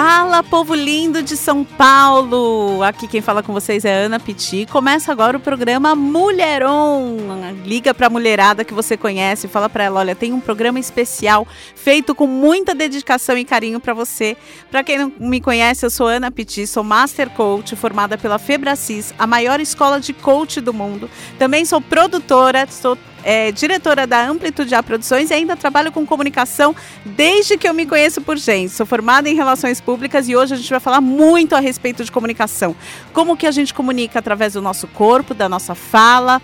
Fala, povo lindo de São Paulo! Aqui quem fala com vocês é Ana Piti. Começa agora o programa Mulheron. Liga pra mulherada que você conhece, fala pra ela, olha, tem um programa especial feito com muita dedicação e carinho para você. Para quem não me conhece, eu sou Ana Piti, sou Master Coach, formada pela Febracis, a maior escola de coach do mundo. Também sou produtora, sou é, diretora da Amplitude A Produções e ainda trabalho com comunicação desde que eu me conheço por gente. Sou formada em Relações Públicas e hoje a gente vai falar muito a respeito de comunicação. Como que a gente comunica através do nosso corpo, da nossa fala,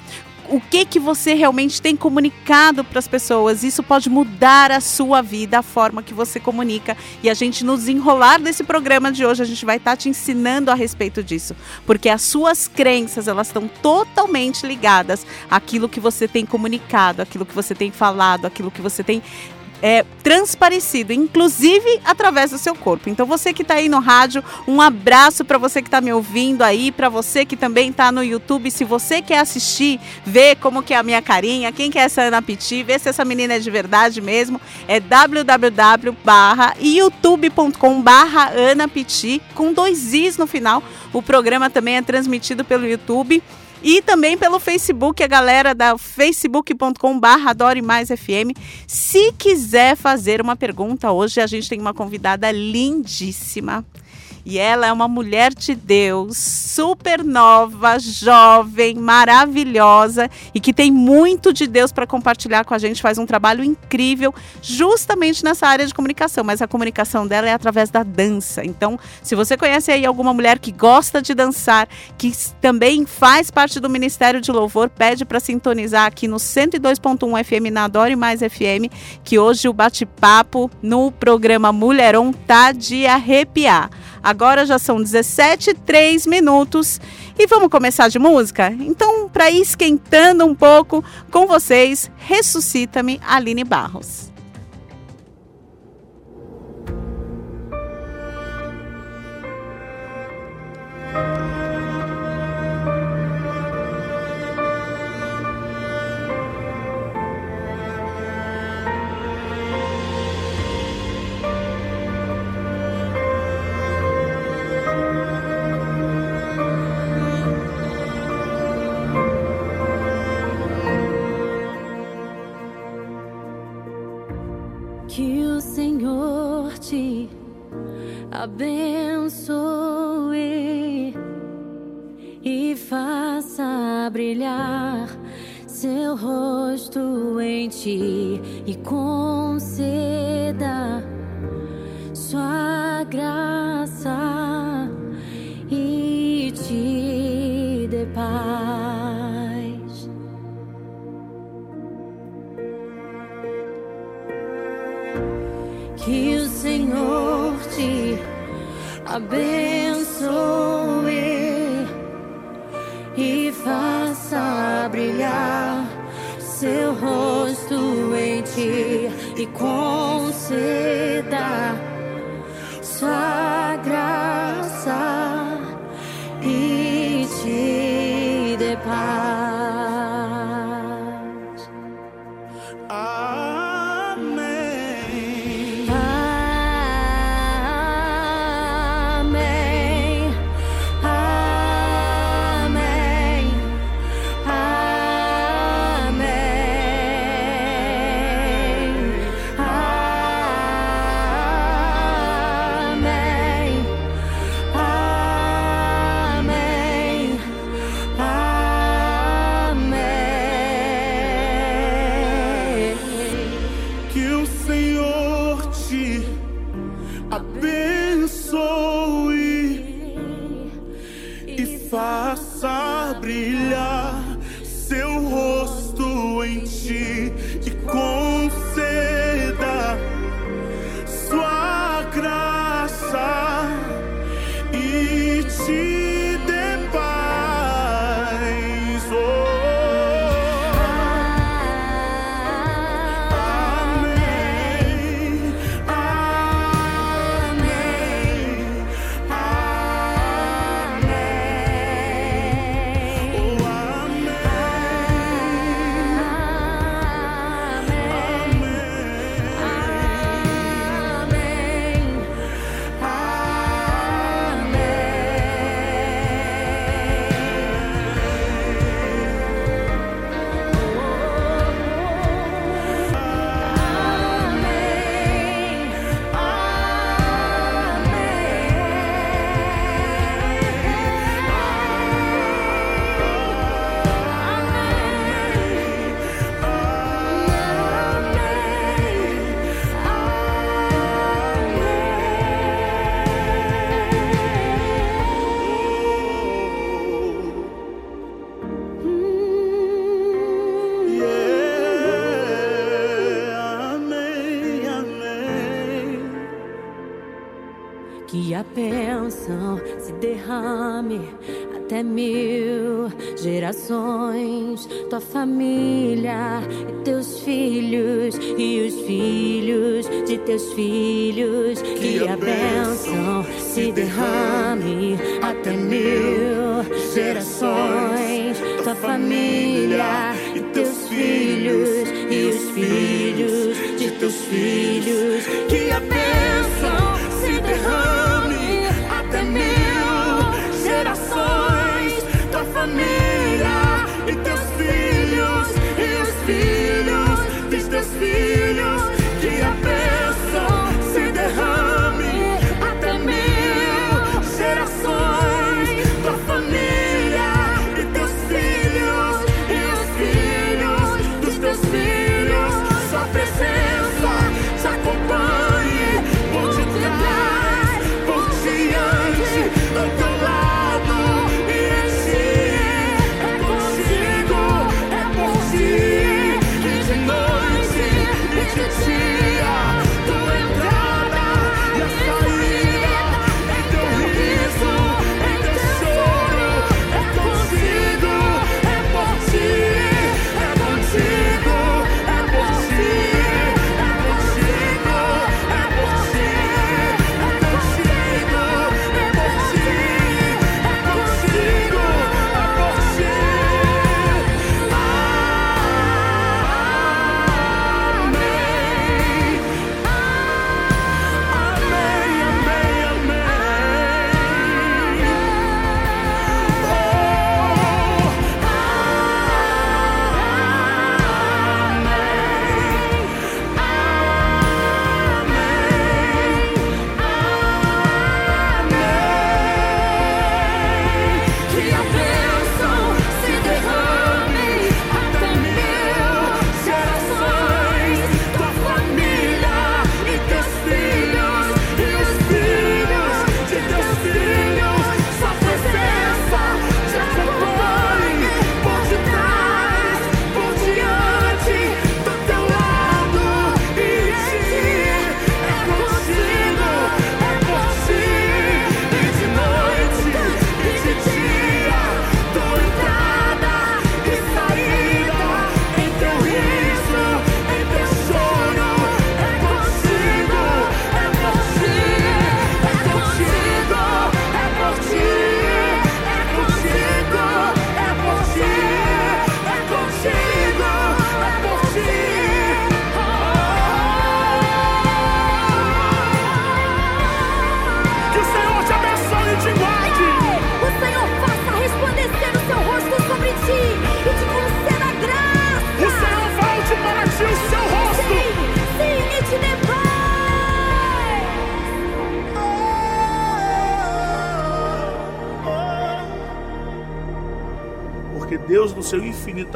o que que você realmente tem comunicado para as pessoas. Isso pode mudar a sua vida, a forma que você comunica. E a gente nos enrolar desse programa de hoje, a gente vai estar tá te ensinando a respeito disso, porque as suas crenças, elas estão totalmente ligadas àquilo que você tem comunicado, àquilo que você tem falado, àquilo que você tem é, transparecido, inclusive através do seu corpo. Então você que está aí no rádio, um abraço para você que está me ouvindo aí, para você que também está no YouTube. Se você quer assistir, ver como que é a minha carinha, quem que é essa Ana Piti, ver se essa menina é de verdade mesmo, é www.youtube.com/barra Ana Piti com dois i's no final. O programa também é transmitido pelo YouTube. E também pelo Facebook, a galera da facebook.com.br Adore Mais FM. Se quiser fazer uma pergunta hoje, a gente tem uma convidada lindíssima. E ela é uma mulher de Deus, super nova, jovem, maravilhosa e que tem muito de Deus para compartilhar com a gente. Faz um trabalho incrível, justamente nessa área de comunicação. Mas a comunicação dela é através da dança. Então, se você conhece aí alguma mulher que gosta de dançar, que também faz parte do Ministério de Louvor, pede para sintonizar aqui no 102.1 FM na Adore Mais FM, que hoje o bate-papo no programa Mulheron tá de arrepiar. Agora já são 17 3 minutos e vamos começar de música? Então, para ir esquentando um pouco com vocês, ressuscita-me Aline Barros. Abençoe e faça brilhar seu rosto em ti e conceda até mil gerações. Tua família e teus filhos e os filhos de teus filhos. Que a bênção se derrame até mil gerações. Tua família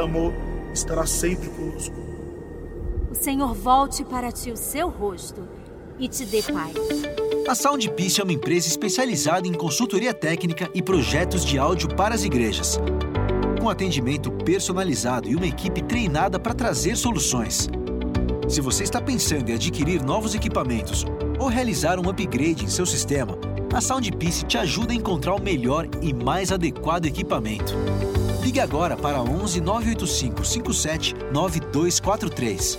amor, estará sempre conosco. O Senhor volte para ti o seu rosto e te dê paz. A Soundpiece é uma empresa especializada em consultoria técnica e projetos de áudio para as igrejas. Com atendimento personalizado e uma equipe treinada para trazer soluções. Se você está pensando em adquirir novos equipamentos ou realizar um upgrade em seu sistema, a Soundpiece te ajuda a encontrar o melhor e mais adequado equipamento. Ligue agora para 11 985 57 9243.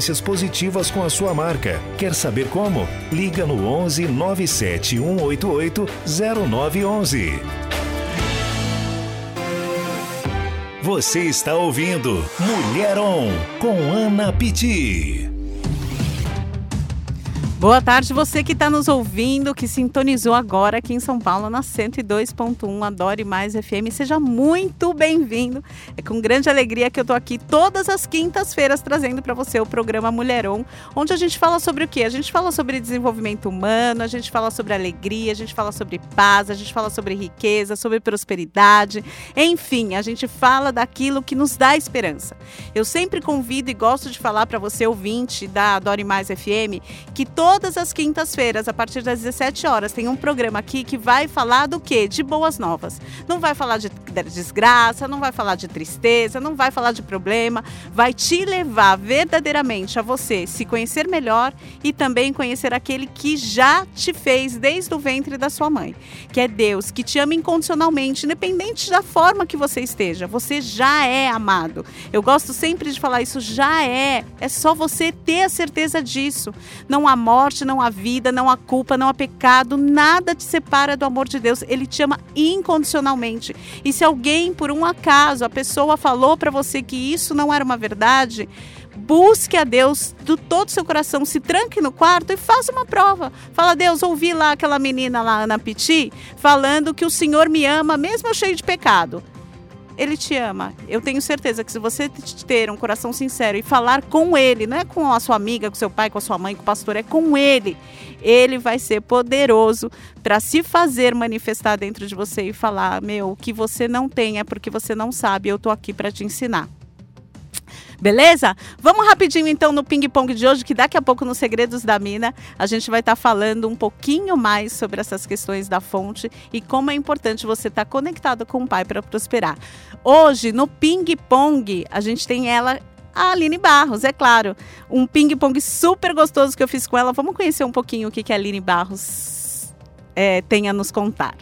positivas com a sua marca. Quer saber como? Liga no 11 97 188 0911. Você está ouvindo Mulher On com Ana Pitti. Boa tarde, você que está nos ouvindo, que sintonizou agora aqui em São Paulo na 102.1 Adore Mais FM. Seja muito bem-vindo. É com grande alegria que eu estou aqui todas as quintas-feiras trazendo para você o programa Mulheron, onde a gente fala sobre o quê? A gente fala sobre desenvolvimento humano, a gente fala sobre alegria, a gente fala sobre paz, a gente fala sobre riqueza, sobre prosperidade. Enfim, a gente fala daquilo que nos dá esperança. Eu sempre convido e gosto de falar para você, ouvinte da Adore Mais FM, que todo todas as quintas-feiras, a partir das 17 horas, tem um programa aqui que vai falar do quê? De boas novas. Não vai falar de desgraça, não vai falar de tristeza, não vai falar de problema, vai te levar verdadeiramente a você se conhecer melhor e também conhecer aquele que já te fez desde o ventre da sua mãe, que é Deus, que te ama incondicionalmente, independente da forma que você esteja. Você já é amado. Eu gosto sempre de falar isso, já é. É só você ter a certeza disso. Não há morte morte, não há vida, não há culpa, não há pecado, nada te separa do amor de Deus. Ele te ama incondicionalmente. E se alguém, por um acaso, a pessoa falou para você que isso não era uma verdade, busque a Deus do todo o seu coração, se tranque no quarto e faça uma prova. Fala, Deus, ouvi lá aquela menina lá, Ana Piti, falando que o Senhor me ama, mesmo cheio de pecado. Ele te ama. Eu tenho certeza que se você ter um coração sincero e falar com ele, não é com a sua amiga, com seu pai, com a sua mãe, com o pastor, é com ele. Ele vai ser poderoso para se fazer manifestar dentro de você e falar: Meu, o que você não tem é porque você não sabe, eu estou aqui para te ensinar. Beleza? Vamos rapidinho então no ping-pong de hoje, que daqui a pouco nos Segredos da Mina a gente vai estar tá falando um pouquinho mais sobre essas questões da fonte e como é importante você estar tá conectado com o Pai para prosperar. Hoje, no ping-pong, a gente tem ela a Aline Barros, é claro. Um ping-pong super gostoso que eu fiz com ela. Vamos conhecer um pouquinho o que, que a Aline Barros é, tem a nos contar.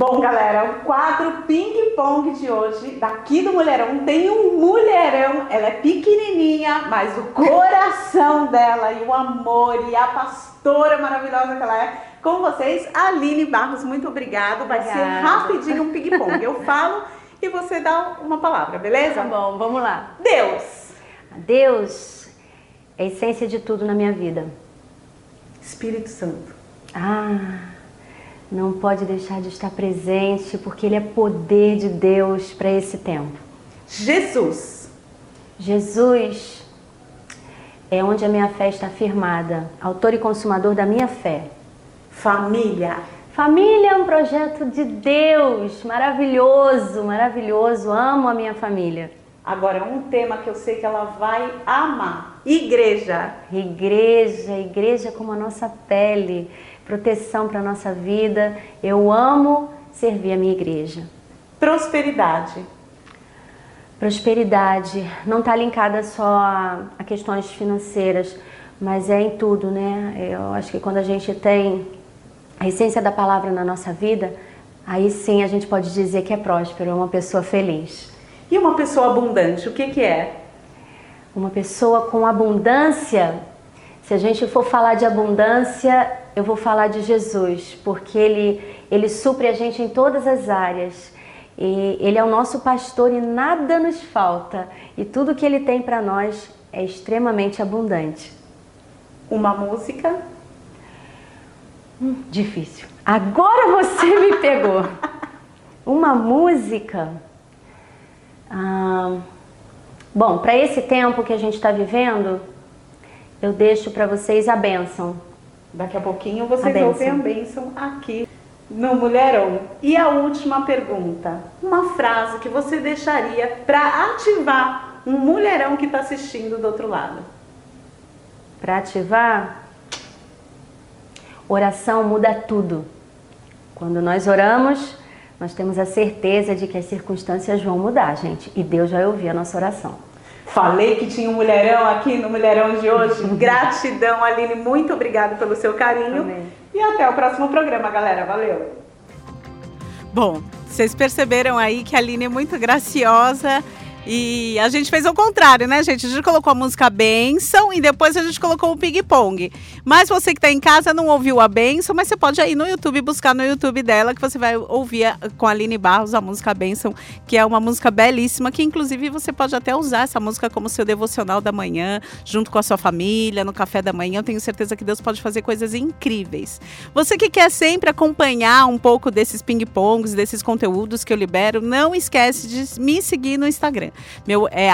Bom, galera, o quadro Ping Pong de hoje, daqui do Mulherão, tem um mulherão. Ela é pequenininha, mas o coração dela e o amor e a pastora maravilhosa que ela é. Com vocês, Aline Barros, muito obrigada. Vai Obrigada. ser rapidinho um ping pong. Eu falo e você dá uma palavra, beleza? Tá bom, vamos lá. Deus, Deus é a essência de tudo na minha vida. Espírito Santo, Ah, não pode deixar de estar presente porque Ele é poder de Deus para esse tempo. Jesus, Jesus é onde a minha fé está firmada, autor e consumador da minha fé. família, Família é um projeto de Deus, maravilhoso, maravilhoso. Amo a minha família. Agora, um tema que eu sei que ela vai amar: igreja. Igreja, igreja como a nossa pele, proteção para a nossa vida. Eu amo servir a minha igreja. Prosperidade, Prosperidade não está linkada só a, questões financeiras, mas é em tudo, né? Eu acho que quando a gente tem a essência da palavra na nossa vida, aí sim a gente pode dizer que é próspero, é uma pessoa feliz. E uma pessoa abundante, o que, que é? Uma pessoa com abundância, se a gente for falar de abundância, eu vou falar de Jesus, porque ele, ele supre a gente em todas as áreas. E ele é o nosso pastor e nada nos falta. E tudo que ele tem para nós é extremamente abundante. Uma música, Hum, difícil. Agora você me pegou. Uma música. Ah, bom, para esse tempo que a gente está vivendo, eu deixo para vocês a bênção. daqui a pouquinho vocês A ouvem a bênção aqui no Mulherão. E a última pergunta: uma frase que você deixaria para ativar um mulherão que está assistindo do outro lado? Para ativar, oração muda tudo. Quando nós oramos, nós temos a certeza de que as circunstâncias vão mudar, gente. E Deus vai ouvir a nossa oração. Falei que tinha um mulherão aqui no Mulherão de hoje. Gratidão, Aline. Muito obrigada pelo seu carinho. Amém. E até o próximo programa, galera. Valeu. Bom, vocês perceberam aí que a Aline é muito graciosa. E a gente fez o contrário, né, gente? A gente colocou a música Benção e depois a gente colocou o Ping Pong. Mas você que está em casa não ouviu a Benção, mas você pode ir no YouTube buscar no YouTube dela que você vai ouvir a- com a Aline Barros a música Benção, que é uma música belíssima, que inclusive você pode até usar essa música como seu devocional da manhã, junto com a sua família, no café da manhã. Eu tenho certeza que Deus pode fazer coisas incríveis. Você que quer sempre acompanhar um pouco desses ping-pongs, desses conteúdos que eu libero, não esquece de me seguir no Instagram. Meu é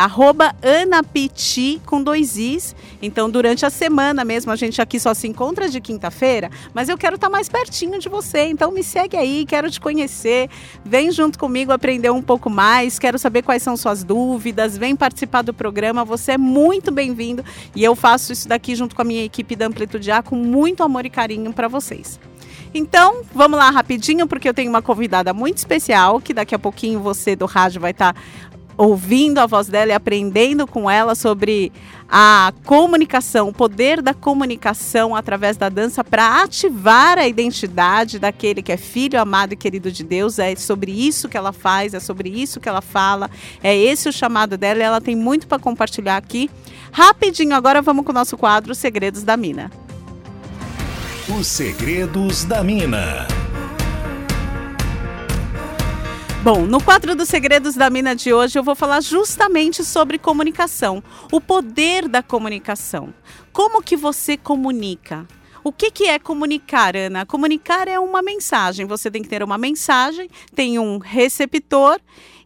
anapiti com dois is. Então, durante a semana mesmo, a gente aqui só se encontra de quinta-feira, mas eu quero estar mais pertinho de você. Então, me segue aí, quero te conhecer. Vem junto comigo aprender um pouco mais. Quero saber quais são suas dúvidas. Vem participar do programa. Você é muito bem-vindo. E eu faço isso daqui junto com a minha equipe da Amplitude A com muito amor e carinho para vocês. Então, vamos lá rapidinho, porque eu tenho uma convidada muito especial, que daqui a pouquinho você do rádio vai estar ouvindo a voz dela e aprendendo com ela sobre a comunicação, o poder da comunicação através da dança para ativar a identidade daquele que é filho amado e querido de Deus. É sobre isso que ela faz, é sobre isso que ela fala, é esse o chamado dela e ela tem muito para compartilhar aqui. Rapidinho, agora vamos com o nosso quadro Segredos da Mina. Os segredos da mina. Bom, no quadro dos Segredos da Mina de hoje eu vou falar justamente sobre comunicação, o poder da comunicação. Como que você comunica? O que, que é comunicar, Ana? Comunicar é uma mensagem. Você tem que ter uma mensagem, tem um receptor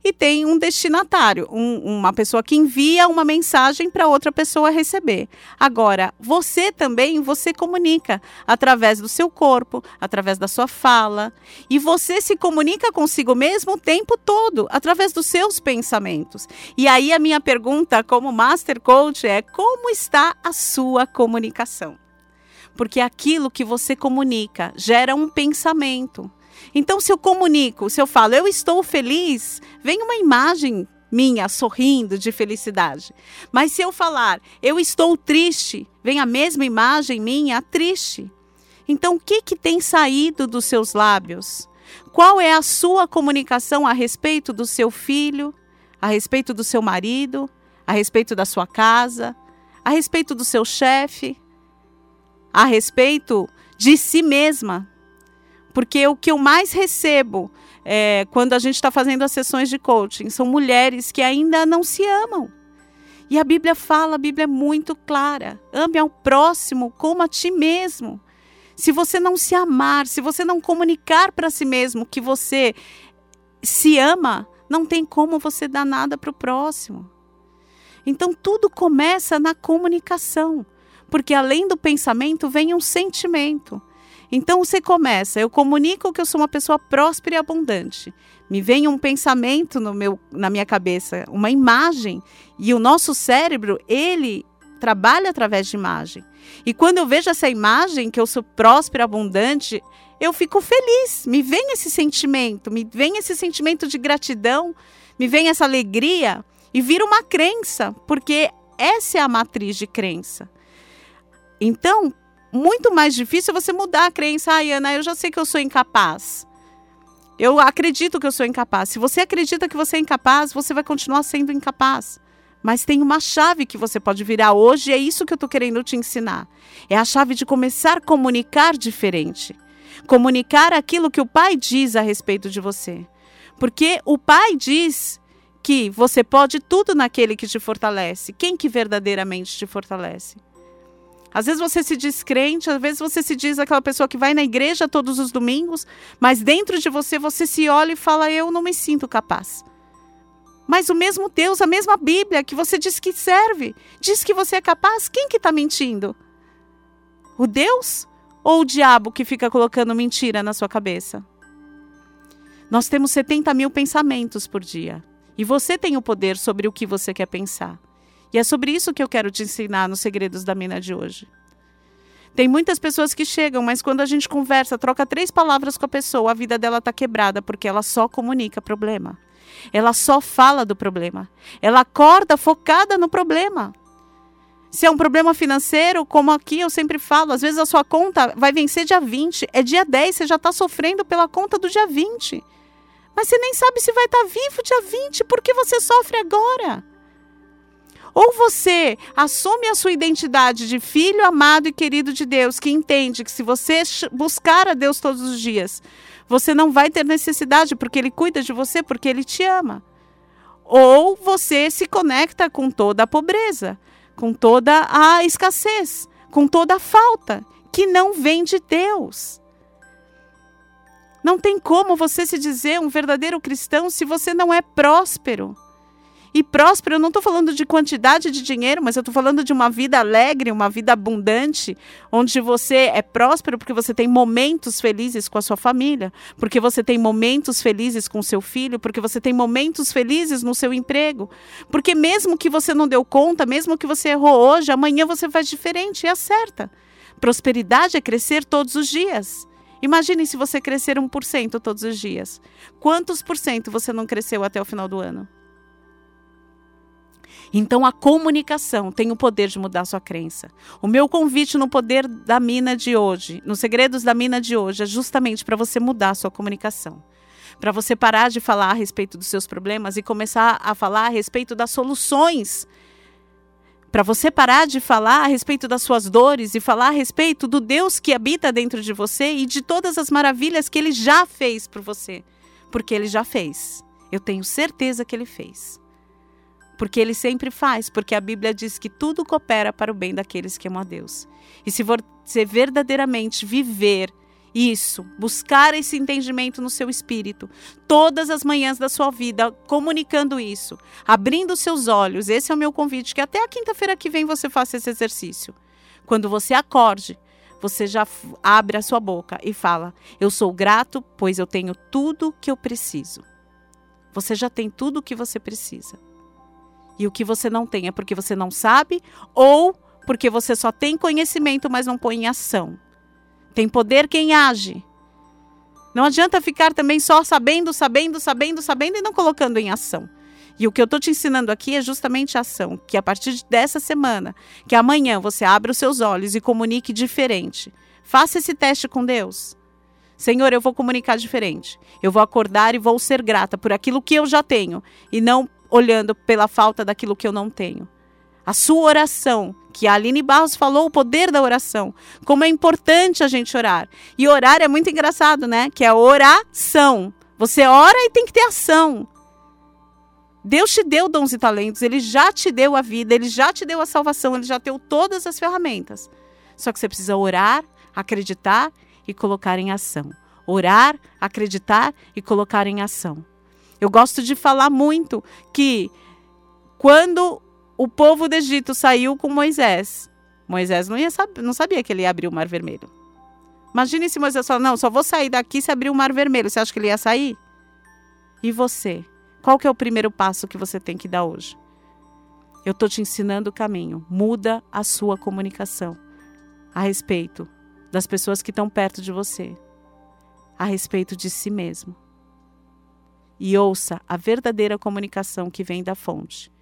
e tem um destinatário, um- uma pessoa que envia uma mensagem para outra pessoa receber. Agora, você também, você comunica através do seu corpo, através da sua fala, e você se comunica consigo mesmo o tempo todo, através dos seus pensamentos. E aí a minha pergunta como Master Coach é: como está a sua comunicação? Porque aquilo que você comunica gera um pensamento. Então, se eu comunico, se eu falo, eu estou feliz, vem uma imagem minha sorrindo de felicidade. Mas se eu falar, eu estou triste, vem a mesma imagem minha triste. Então, o que, que tem saído dos seus lábios? Qual é a sua comunicação a respeito do seu filho, a respeito do seu marido, a respeito da sua casa, a respeito do seu chefe, a respeito de si mesma? Porque o que eu mais recebo é, quando a gente está fazendo as sessões de coaching são mulheres que ainda não se amam. E a Bíblia fala, a Bíblia é muito clara: ame ao próximo como a ti mesmo. Se você não se amar, se você não comunicar para si mesmo que você se ama, não tem como você dar nada para o próximo. Então tudo começa na comunicação, porque além do pensamento vem um sentimento. Então você começa, eu comunico que eu sou uma pessoa próspera e abundante. Me vem um pensamento no meu, na minha cabeça, uma imagem, e o nosso cérebro, ele trabalha através de imagem. E quando eu vejo essa imagem, que eu sou próspera, abundante, eu fico feliz. Me vem esse sentimento, me vem esse sentimento de gratidão, me vem essa alegria e vira uma crença, porque essa é a matriz de crença. Então, muito mais difícil você mudar a crença. Ai, Ana, eu já sei que eu sou incapaz. Eu acredito que eu sou incapaz. Se você acredita que você é incapaz, você vai continuar sendo incapaz. Mas tem uma chave que você pode virar hoje, e é isso que eu estou querendo te ensinar. É a chave de começar a comunicar diferente. Comunicar aquilo que o pai diz a respeito de você. Porque o pai diz que você pode tudo naquele que te fortalece. Quem que verdadeiramente te fortalece? Às vezes você se diz crente, às vezes você se diz aquela pessoa que vai na igreja todos os domingos, mas dentro de você você se olha e fala: Eu não me sinto capaz. Mas o mesmo Deus, a mesma Bíblia que você diz que serve, diz que você é capaz, quem que está mentindo? O Deus ou o diabo que fica colocando mentira na sua cabeça? Nós temos 70 mil pensamentos por dia. E você tem o poder sobre o que você quer pensar. E é sobre isso que eu quero te ensinar nos segredos da mina de hoje. Tem muitas pessoas que chegam, mas quando a gente conversa, troca três palavras com a pessoa, a vida dela está quebrada porque ela só comunica problema. Ela só fala do problema. Ela acorda focada no problema. Se é um problema financeiro, como aqui eu sempre falo, às vezes a sua conta vai vencer dia 20, é dia 10, você já está sofrendo pela conta do dia 20. Mas você nem sabe se vai estar vivo dia 20, porque você sofre agora. Ou você assume a sua identidade de filho amado e querido de Deus, que entende que se você buscar a Deus todos os dias, você não vai ter necessidade, porque Ele cuida de você, porque Ele te ama. Ou você se conecta com toda a pobreza, com toda a escassez, com toda a falta, que não vem de Deus. Não tem como você se dizer um verdadeiro cristão se você não é próspero. E próspero, eu não estou falando de quantidade de dinheiro, mas eu estou falando de uma vida alegre, uma vida abundante, onde você é próspero porque você tem momentos felizes com a sua família, porque você tem momentos felizes com seu filho, porque você tem momentos felizes no seu emprego. Porque mesmo que você não deu conta, mesmo que você errou hoje, amanhã você faz diferente e acerta. Prosperidade é crescer todos os dias. Imagine se você crescer 1% todos os dias. Quantos por cento você não cresceu até o final do ano? Então a comunicação tem o poder de mudar sua crença. O meu convite no poder da mina de hoje, nos segredos da mina de hoje, é justamente para você mudar sua comunicação. Para você parar de falar a respeito dos seus problemas e começar a falar a respeito das soluções. Para você parar de falar a respeito das suas dores e falar a respeito do Deus que habita dentro de você e de todas as maravilhas que ele já fez por você. Porque ele já fez. Eu tenho certeza que ele fez porque ele sempre faz, porque a Bíblia diz que tudo coopera para o bem daqueles que amam a Deus. E se você verdadeiramente viver isso, buscar esse entendimento no seu espírito, todas as manhãs da sua vida, comunicando isso, abrindo seus olhos, esse é o meu convite, que até a quinta-feira que vem você faça esse exercício. Quando você acorde, você já abre a sua boca e fala: Eu sou grato, pois eu tenho tudo que eu preciso. Você já tem tudo o que você precisa. E o que você não tem é porque você não sabe ou porque você só tem conhecimento, mas não põe em ação. Tem poder quem age. Não adianta ficar também só sabendo, sabendo, sabendo, sabendo e não colocando em ação. E o que eu estou te ensinando aqui é justamente a ação, que a partir dessa semana, que amanhã você abra os seus olhos e comunique diferente. Faça esse teste com Deus. Senhor, eu vou comunicar diferente. Eu vou acordar e vou ser grata por aquilo que eu já tenho e não olhando pela falta daquilo que eu não tenho. A sua oração, que a Aline Barros falou, o poder da oração, como é importante a gente orar. E orar é muito engraçado, né? Que é oração. Você ora e tem que ter ação. Deus te deu dons e talentos, ele já te deu a vida, ele já te deu a salvação, ele já deu todas as ferramentas. Só que você precisa orar, acreditar e colocar em ação. Orar, acreditar e colocar em ação. Eu gosto de falar muito que quando o povo do Egito saiu com Moisés, Moisés não, ia não sabia que ele ia abrir o Mar Vermelho. Imagine se Moisés falou: Não, só vou sair daqui se abrir o Mar Vermelho. Você acha que ele ia sair? E você? Qual que é o primeiro passo que você tem que dar hoje? Eu estou te ensinando o caminho. Muda a sua comunicação a respeito das pessoas que estão perto de você, a respeito de si mesmo e ouça a verdadeira comunicação que vem da fonte,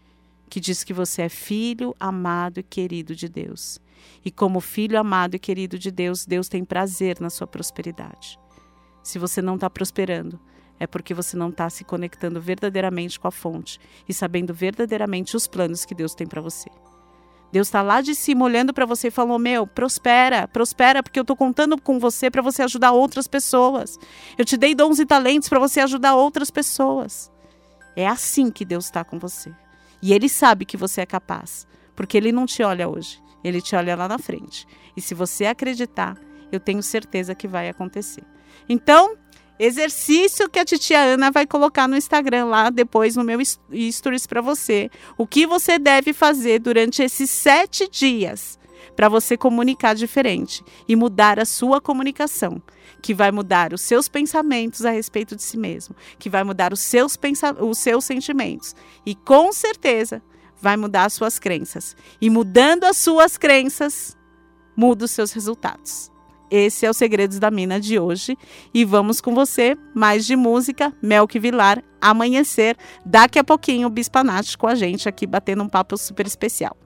que diz que você é filho amado e querido de Deus. E como filho amado e querido de Deus, Deus tem prazer na sua prosperidade. Se você não está prosperando, é porque você não está se conectando verdadeiramente com a fonte e sabendo verdadeiramente os planos que Deus tem para você. Deus está lá de cima olhando para você e falou: Meu, prospera, prospera, porque eu estou contando com você para você ajudar outras pessoas. Eu te dei dons e talentos para você ajudar outras pessoas. É assim que Deus está com você. E Ele sabe que você é capaz, porque Ele não te olha hoje, Ele te olha lá na frente. E se você acreditar, eu tenho certeza que vai acontecer. Então, exercício que a titia Ana vai colocar no Instagram lá depois no meu stories para você. O que você deve fazer durante esses sete dias para você comunicar diferente e mudar a sua comunicação, que vai mudar os seus pensamentos a respeito de si mesmo, que vai mudar os seus, os seus sentimentos e com certeza vai mudar as suas crenças. E mudando as suas crenças, muda os seus resultados. Esse é o Segredos da Mina de hoje. E vamos com você, mais de música, Melk Vilar, Amanhecer. Daqui a pouquinho o Bispanate com a gente aqui, batendo um papo super especial.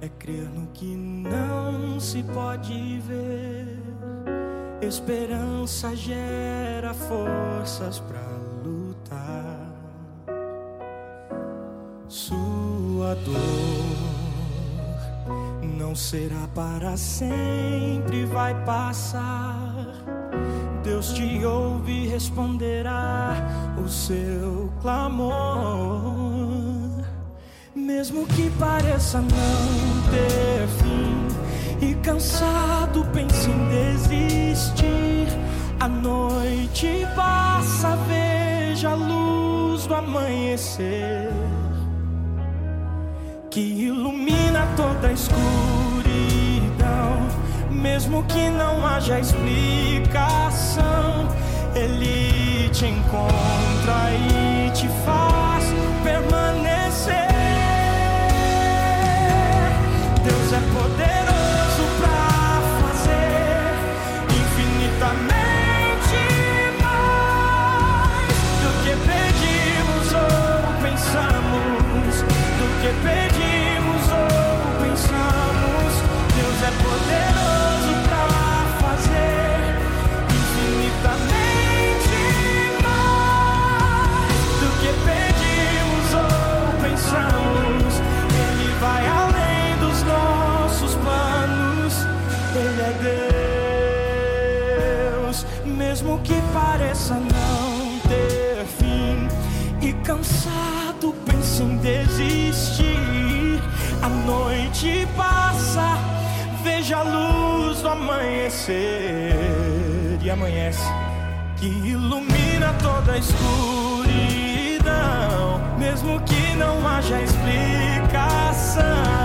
É crer no que não se pode ver. Esperança gera forças para dor não será para sempre, vai passar. Deus te ouve e responderá o seu clamor. Mesmo que pareça não ter fim e cansado pense em desistir, a noite passa, veja a luz do amanhecer toda a escuridão, mesmo que não haja explicação, ele te encontra e te faz permanecer. Deus é poderoso para fazer infinitamente mais do que pedimos ou pensamos, do que e cansado pense em desistir. A noite passa, veja a luz do amanhecer e amanhece que ilumina toda a escuridão, mesmo que não haja explicação.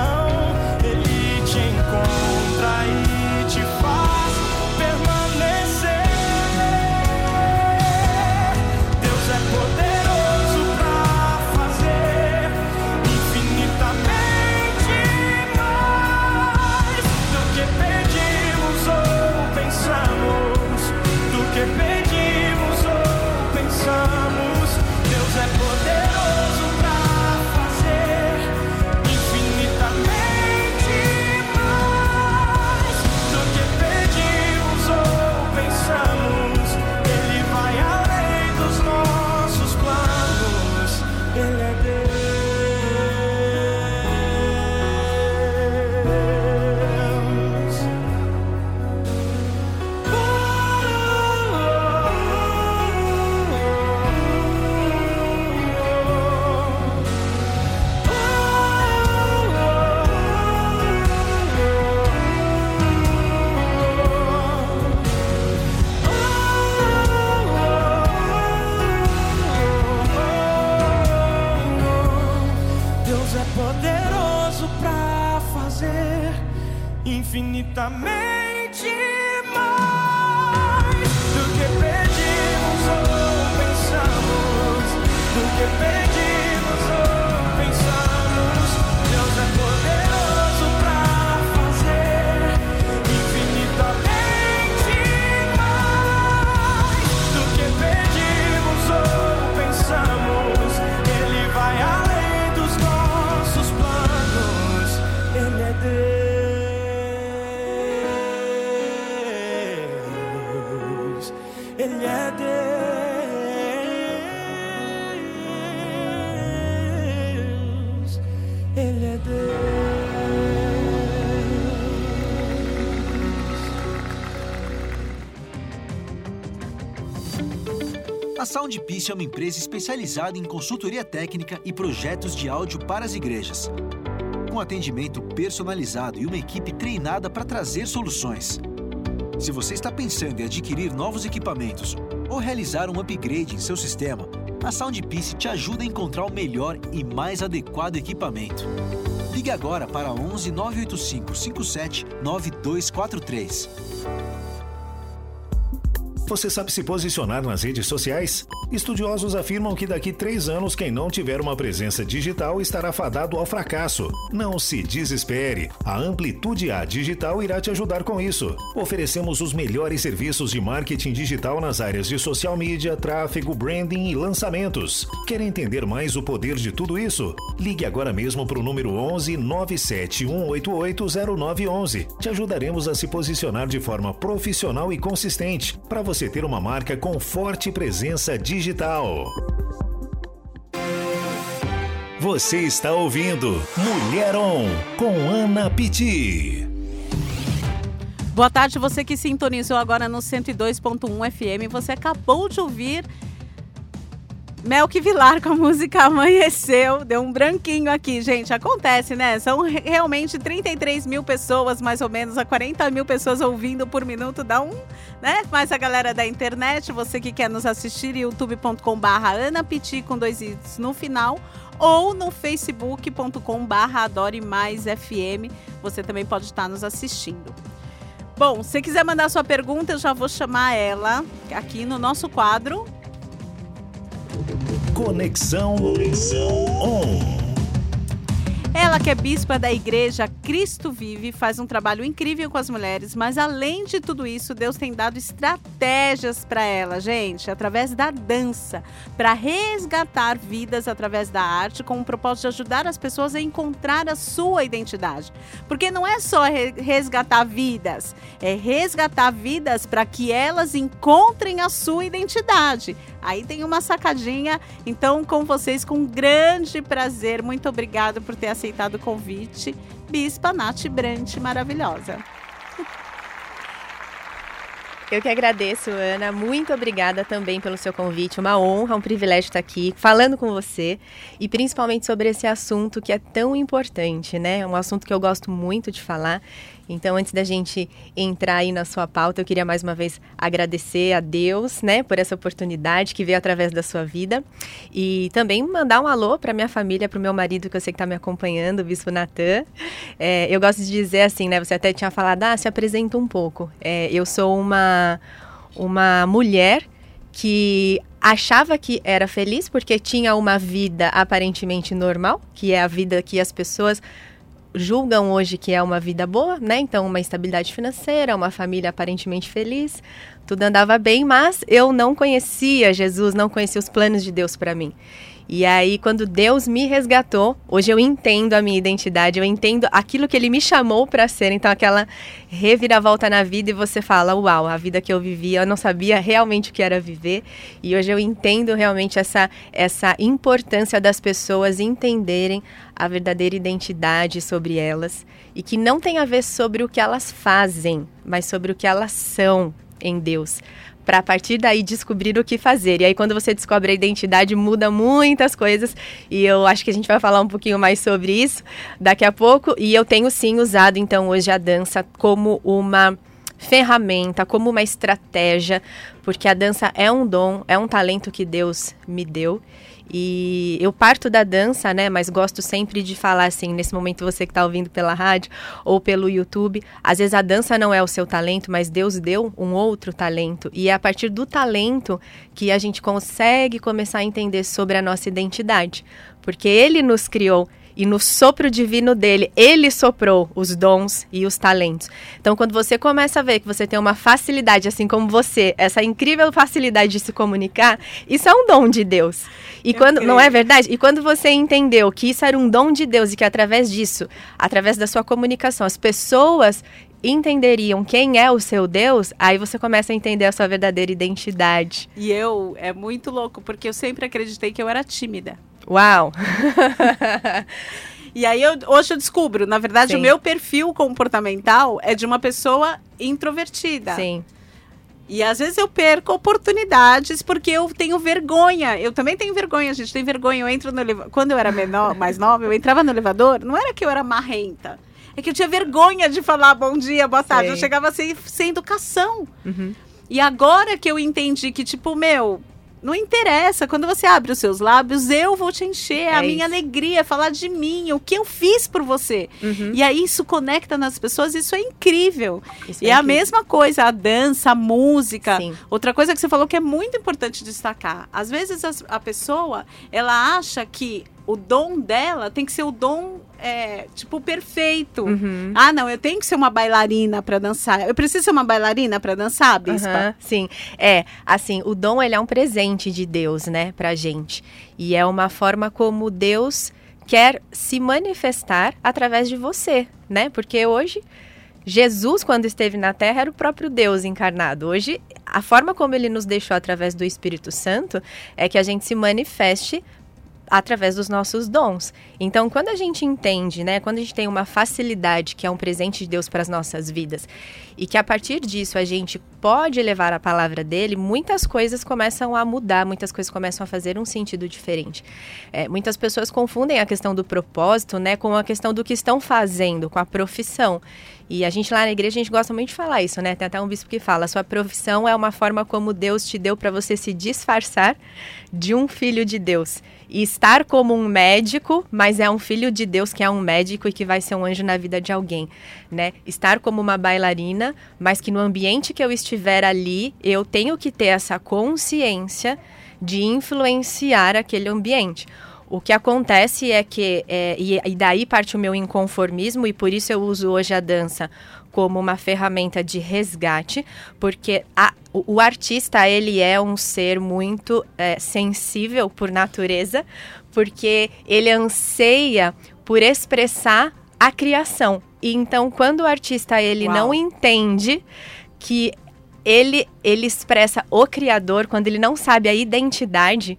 Soundpiece é uma empresa especializada em consultoria técnica e projetos de áudio para as igrejas. Com atendimento personalizado e uma equipe treinada para trazer soluções. Se você está pensando em adquirir novos equipamentos ou realizar um upgrade em seu sistema, a Soundpiece te ajuda a encontrar o melhor e mais adequado equipamento. Ligue agora para 11 985 57 9243. Você sabe se posicionar nas redes sociais? Estudiosos afirmam que daqui três anos, quem não tiver uma presença digital estará fadado ao fracasso. Não se desespere. A Amplitude A Digital irá te ajudar com isso. Oferecemos os melhores serviços de marketing digital nas áreas de social media, tráfego, branding e lançamentos. Quer entender mais o poder de tudo isso? Ligue agora mesmo para o número 11 97188 0911. Te ajudaremos a se posicionar de forma profissional e consistente para você ter uma marca com forte presença digital. Você está ouvindo Mulher On com Ana Pitti. Boa tarde, você que sintonizou agora no 102.1 FM. Você acabou de ouvir Melk Vilar com a música Amanheceu. Deu um branquinho aqui, gente. Acontece, né? São re- realmente 33 mil pessoas, mais ou menos, a 40 mil pessoas ouvindo por minuto. Dá um, né? Mas a galera da internet, você que quer nos assistir, youtube.com/barra Ana Piti com dois i's no final ou no facebook.com/barra Adore Mais FM. Você também pode estar nos assistindo. Bom, se quiser mandar sua pergunta, eu já vou chamar ela aqui no nosso quadro Conexão On. Ela que é bispa da igreja Cristo Vive, faz um trabalho incrível com as mulheres, mas além de tudo isso, Deus tem dado estratégias para ela, gente, através da dança, para resgatar vidas através da arte, com o propósito de ajudar as pessoas a encontrar a sua identidade. Porque não é só re- resgatar vidas, é resgatar vidas para que elas encontrem a sua identidade. Aí tem uma sacadinha, então com vocês com grande prazer. Muito obrigada por ter aceitado o convite. Bispa Nath Brant, maravilhosa. Eu que agradeço, Ana. Muito obrigada também pelo seu convite. Uma honra, um privilégio estar aqui falando com você e principalmente sobre esse assunto que é tão importante, né? É um assunto que eu gosto muito de falar. Então, antes da gente entrar aí na sua pauta, eu queria mais uma vez agradecer a Deus, né, por essa oportunidade que veio através da sua vida e também mandar um alô para minha família, para o meu marido que eu sei que está me acompanhando, o Bispo Natan. É, eu gosto de dizer assim, né? Você até tinha falado, ah, se apresenta um pouco. É, eu sou uma uma mulher que achava que era feliz porque tinha uma vida aparentemente normal, que é a vida que as pessoas julgam hoje que é uma vida boa, né? Então, uma estabilidade financeira, uma família aparentemente feliz, tudo andava bem, mas eu não conhecia Jesus, não conhecia os planos de Deus para mim. E aí, quando Deus me resgatou, hoje eu entendo a minha identidade, eu entendo aquilo que Ele me chamou para ser. Então, aquela reviravolta na vida e você fala: Uau, a vida que eu vivia, eu não sabia realmente o que era viver. E hoje eu entendo realmente essa, essa importância das pessoas entenderem a verdadeira identidade sobre elas e que não tem a ver sobre o que elas fazem, mas sobre o que elas são em Deus para a partir daí descobrir o que fazer. E aí quando você descobre a identidade muda muitas coisas e eu acho que a gente vai falar um pouquinho mais sobre isso daqui a pouco e eu tenho sim usado então hoje a dança como uma ferramenta, como uma estratégia, porque a dança é um dom, é um talento que Deus me deu. E eu parto da dança, né? Mas gosto sempre de falar assim, nesse momento você que está ouvindo pela rádio ou pelo YouTube, às vezes a dança não é o seu talento, mas Deus deu um outro talento. E é a partir do talento que a gente consegue começar a entender sobre a nossa identidade. Porque Ele nos criou e no sopro divino dele, ele soprou os dons e os talentos. Então, quando você começa a ver que você tem uma facilidade, assim como você, essa incrível facilidade de se comunicar, isso é um dom de Deus. E Eu quando não é creio. verdade? E quando você entendeu que isso era um dom de Deus e que através disso, através da sua comunicação, as pessoas entenderiam quem é o seu Deus, aí você começa a entender a sua verdadeira identidade. E eu, é muito louco, porque eu sempre acreditei que eu era tímida. Uau! E aí eu, hoje eu descubro, na verdade, Sim. o meu perfil comportamental é de uma pessoa introvertida. Sim. E às vezes eu perco oportunidades porque eu tenho vergonha. Eu também tenho vergonha, a gente tem vergonha. Eu entro no elevador. Quando eu era menor, mais nova, eu entrava no elevador, não era que eu era marrenta. É que eu tinha vergonha de falar bom dia, boa tarde. Sei. Eu chegava sem, sem educação. Uhum. E agora que eu entendi que, tipo, meu, Não interessa. Quando você abre os seus lábios, eu vou te encher. É a É minha isso. alegria, falar de mim, o que eu fiz por você. Uhum. E aí isso conecta nas pessoas, isso é incrível. Isso E é a incrível. mesma coisa, a dança, a música. Sim. Outra coisa que você falou que é muito importante destacar. Às vezes as- a pessoa, ela acha que o dom dela tem que ser o dom, é, tipo, perfeito. Uhum. Ah, não, eu tenho que ser uma bailarina para dançar. Eu preciso ser uma bailarina para dançar, Bispa? Aham, sim, é, assim, o dom ele é um presente de Deus, né, pra gente. E é uma forma como Deus quer se manifestar através de você, né? Porque hoje Jesus, quando esteve na Terra, era o próprio Deus encarnado. Hoje, a forma como ele nos deixou através do Espírito Santo é que a gente se manifeste através dos nossos dons. Então, quando a gente entende, né, quando a gente tem uma facilidade que é um presente de Deus para as nossas vidas, e que a partir disso a gente pode levar a palavra dele, muitas coisas começam a mudar, muitas coisas começam a fazer um sentido diferente. É, muitas pessoas confundem a questão do propósito, né, com a questão do que estão fazendo, com a profissão. E a gente lá na igreja, a gente gosta muito de falar isso, né? Tem até um bispo que fala: sua profissão é uma forma como Deus te deu para você se disfarçar de um filho de Deus. Estar como um médico, mas é um filho de Deus que é um médico e que vai ser um anjo na vida de alguém, né? Estar como uma bailarina, mas que no ambiente que eu estiver ali, eu tenho que ter essa consciência de influenciar aquele ambiente. O que acontece é que, é, e, e daí parte o meu inconformismo, e por isso eu uso hoje a dança como uma ferramenta de resgate, porque a- o, o artista ele é um ser muito é, sensível por natureza, porque ele anseia por expressar a criação. E então, quando o artista ele Uau. não entende que ele, ele expressa o criador, quando ele não sabe a identidade,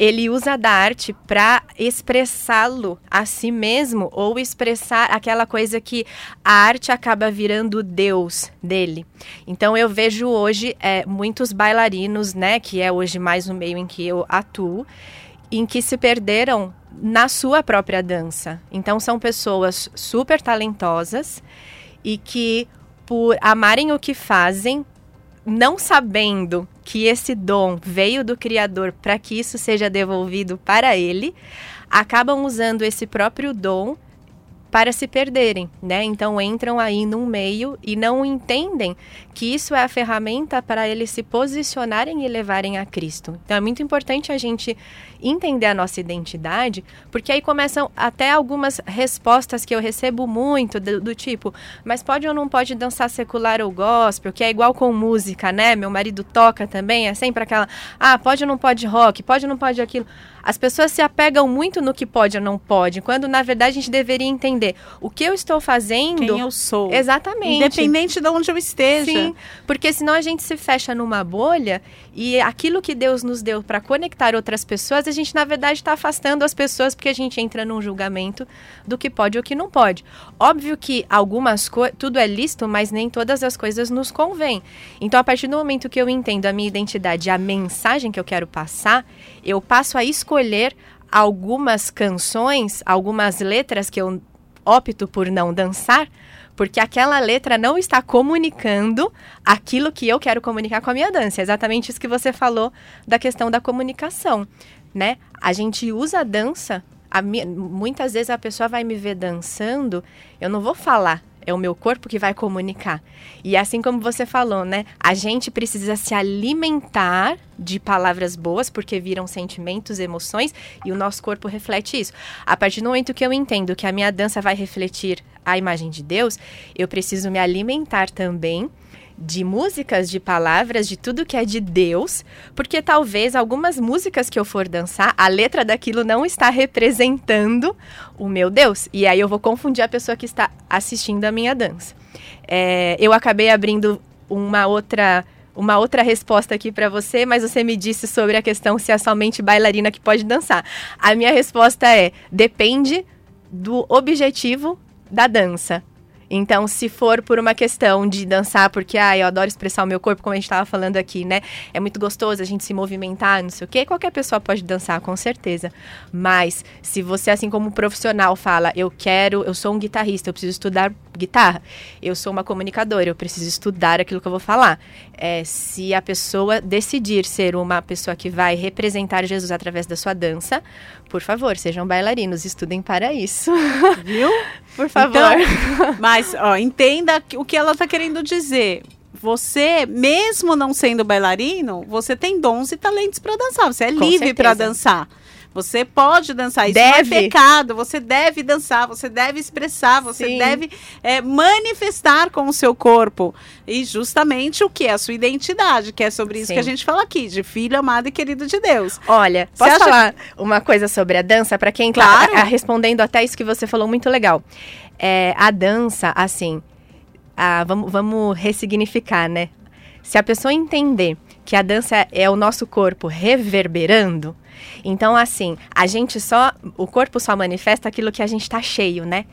ele usa da arte para expressá-lo a si mesmo ou expressar aquela coisa que a arte acaba virando Deus dele. Então eu vejo hoje é, muitos bailarinos, né, que é hoje mais o meio em que eu atuo, em que se perderam na sua própria dança. Então são pessoas super talentosas e que por amarem o que fazem, não sabendo que esse dom veio do Criador para que isso seja devolvido para ele, acabam usando esse próprio dom para se perderem, né? Então entram aí num meio e não entendem que isso é a ferramenta para eles se posicionarem e levarem a Cristo. Então é muito importante a gente entender a nossa identidade, porque aí começam até algumas respostas que eu recebo muito do, do tipo, mas pode ou não pode dançar secular ou gospel, que é igual com música, né? Meu marido toca também, é sempre aquela, ah, pode ou não pode rock, pode ou não pode aquilo. As pessoas se apegam muito no que pode ou não pode, quando na verdade a gente deveria entender o que eu estou fazendo. Quem eu sou. Exatamente. Independente de onde eu esteja. Sim, porque senão a gente se fecha numa bolha e aquilo que Deus nos deu para conectar outras pessoas, a gente na verdade está afastando as pessoas porque a gente entra num julgamento do que pode ou que não pode. Óbvio que algumas coisas, tudo é lícito, mas nem todas as coisas nos convêm. Então, a partir do momento que eu entendo a minha identidade, a mensagem que eu quero passar, eu passo a escolher algumas canções, algumas letras que eu opto por não dançar, porque aquela letra não está comunicando aquilo que eu quero comunicar com a minha dança. É exatamente isso que você falou da questão da comunicação, né? A gente usa a dança, a mi- muitas vezes a pessoa vai me ver dançando, eu não vou falar, é o meu corpo que vai comunicar. E assim como você falou, né? A gente precisa se alimentar de palavras boas, porque viram sentimentos, emoções, e o nosso corpo reflete isso. A partir do momento que eu entendo que a minha dança vai refletir a imagem de Deus, eu preciso me alimentar também de músicas, de palavras, de tudo que é de Deus, porque talvez algumas músicas que eu for dançar, a letra daquilo não está representando o meu Deus. E aí eu vou confundir a pessoa que está assistindo a minha dança. É, eu acabei abrindo uma outra uma outra resposta aqui para você, mas você me disse sobre a questão se é somente bailarina que pode dançar. A minha resposta é: depende do objetivo da dança. Então, se for por uma questão de dançar, porque ah, eu adoro expressar o meu corpo, como a gente estava falando aqui, né? É muito gostoso a gente se movimentar, não sei o quê. Qualquer pessoa pode dançar, com certeza. Mas, se você, assim como profissional, fala, eu quero, eu sou um guitarrista, eu preciso estudar guitarra, eu sou uma comunicadora, eu preciso estudar aquilo que eu vou falar. É, se a pessoa decidir ser uma pessoa que vai representar Jesus através da sua dança, por favor, sejam bailarinos, estudem para isso. Viu? Por favor. Então, mas, ó, entenda o que ela tá querendo dizer. Você, mesmo não sendo bailarino, você tem dons e talentos para dançar. Você é Com livre para dançar. Você pode dançar, isso Deve. não é pecado. Você deve dançar, você deve expressar, você Sim. deve é, manifestar com o seu corpo. E justamente o que é a sua identidade, que é sobre isso Sim. que a gente fala aqui, de filho amado e querido de Deus. Olha, Você posso acha- falar uma coisa sobre a dança para quem tá Claro. a- respondendo até isso que você falou muito legal. É, a dança, assim, a- vamos, vamos ressignificar, né? Se a pessoa entender que a dança é o nosso corpo reverberando, então assim, a gente só, o corpo só manifesta aquilo que a gente tá cheio, né?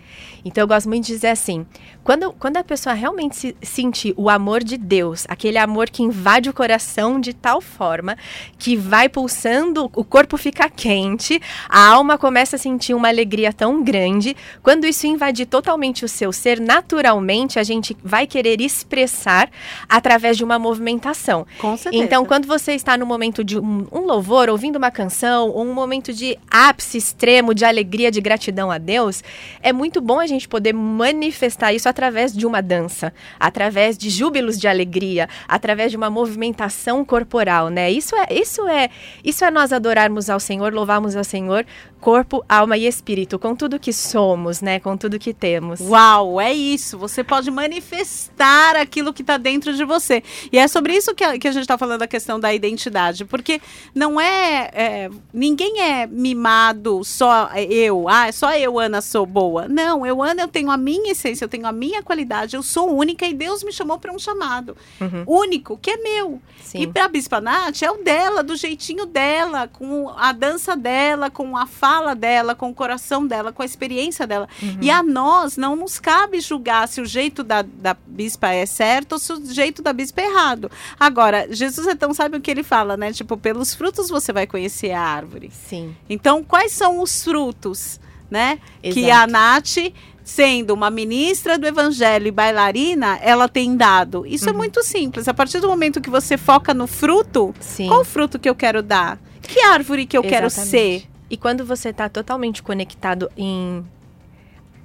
Então eu gosto muito de dizer assim, quando, quando a pessoa realmente se, sentir o amor de Deus, aquele amor que invade o coração de tal forma que vai pulsando, o corpo fica quente, a alma começa a sentir uma alegria tão grande. Quando isso invadir totalmente o seu ser, naturalmente a gente vai querer expressar através de uma movimentação. Com certeza. Então, quando você está no momento de um, um louvor, ouvindo uma canção, um momento de ápice extremo de alegria, de gratidão a Deus, é muito bom a gente poder manifestar isso através de uma dança, através de júbilos de alegria, através de uma movimentação corporal, né? Isso é, isso é, isso é nós adorarmos ao Senhor, louvarmos ao Senhor, corpo, alma e espírito, com tudo que somos, né? Com tudo que temos. Uau, é isso. Você pode manifestar aquilo que está dentro de você. E é sobre isso que a, que a gente está falando a questão da identidade. Porque não é, é, Ninguém é mimado só eu. Ah, só eu, Ana, sou boa. Não, eu, Ana, eu tenho a minha essência, eu tenho a minha qualidade, eu sou única e Deus me chamou para um chamado. Uhum. Único, que é meu. Sim. E para a Bispa Nath é o dela, do jeitinho dela, com a dança dela, com a fala dela, com o coração dela, com a experiência dela. Uhum. E a nós não nos cabe julgar se o jeito da, da Bispa é certo ou se o jeito da Bispa é errado. Agora, Jesus é tão sábio que ele fala, né? Tipo, pelos frutos você vai conhecer a árvore. Sim. Então, quais são os frutos, né? Que Exato. a Nath, sendo uma ministra do evangelho e bailarina, ela tem dado. Isso é Uhum. muito simples. A partir do momento que você foca no fruto, Sim. qual fruto que eu quero dar? Que árvore que eu quero ser? E quando você está totalmente conectado em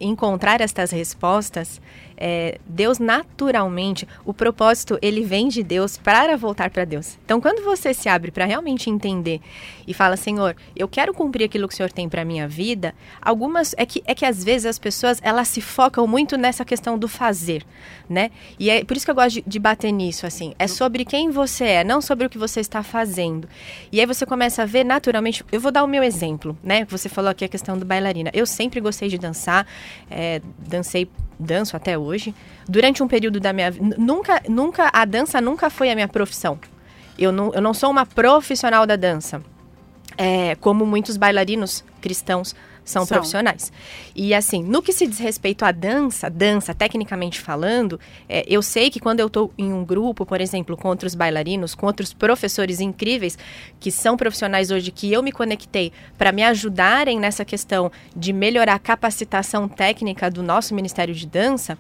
encontrar estas respostas, é, Deus naturalmente, o propósito ele vem de Deus para voltar para Deus. Então, quando você se abre para realmente entender e fala, Senhor, eu quero cumprir aquilo que o Senhor tem para minha vida, algumas é que é que às vezes as pessoas elas se focam muito nessa questão do fazer, né? E é por isso que eu gosto de, de bater nisso assim. É sobre quem você é, não sobre o que você está fazendo. E aí você começa a ver naturalmente. Eu vou dar o meu exemplo, né? Você falou aqui a questão do bailarina. Eu sempre gostei de dançar, é, dancei, danço até hoje. Durante um período da minha vida, nunca, nunca a dança nunca foi a minha profissão. Eu não, eu não sou uma profissional da dança, é, como muitos bailarinos cristãos são, São. profissionais. E assim, no que se diz respeito à dança, dança, tecnicamente falando, é, eu sei que quando eu estou em um grupo, por exemplo, com outros bailarinos, com outros professores incríveis, que são profissionais hoje, que eu me conectei para me ajudarem nessa questão de melhorar a capacitação técnica do nosso Ministério de Dança,